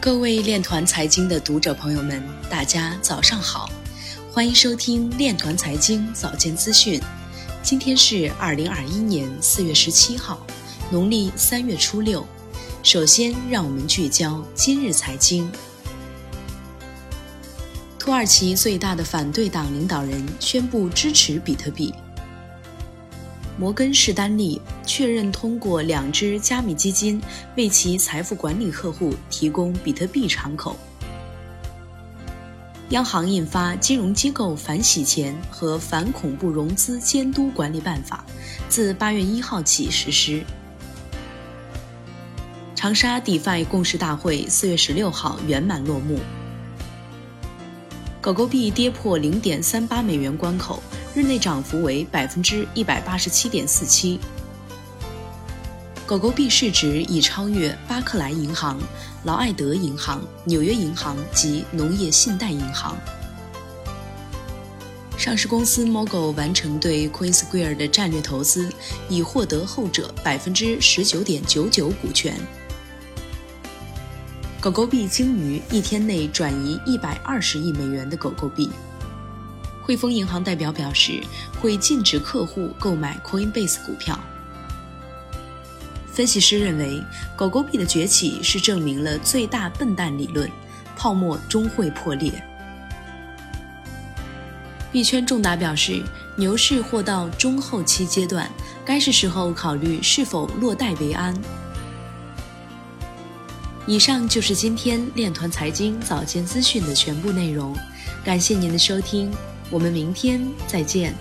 各位链团财经的读者朋友们，大家早上好，欢迎收听链团财经早间资讯。今天是二零二一年四月十七号，农历三月初六。首先，让我们聚焦今日财经。土耳其最大的反对党领导人宣布支持比特币。摩根士丹利确认通过两只加密基金为其财富管理客户提供比特币敞口。央行印发《金融机构反洗钱和反恐怖融资监督管理办法》，自八月一号起实施。长沙 DeFi 共识大会四月十六号圆满落幕。狗狗币跌破零点三八美元关口。日内涨幅为百分之一百八十七点四七。狗狗币市值已超越巴克莱银行、劳埃德银行、纽约银行及农业信贷银行。上市公司 Mogo 完成对 Coin Square 的战略投资，已获得后者百分之十九点九九股权。狗狗币鲸鱼一天内转移一百二十亿美元的狗狗币。汇丰银行代表表示，会禁止客户购买 Coinbase 股票。分析师认为，狗狗币的崛起是证明了最大笨蛋理论，泡沫终会破裂。币圈重达表示，牛市或到中后期阶段，该是时候考虑是否落袋为安。以上就是今天链团财经早间资讯的全部内容，感谢您的收听。我们明天再见。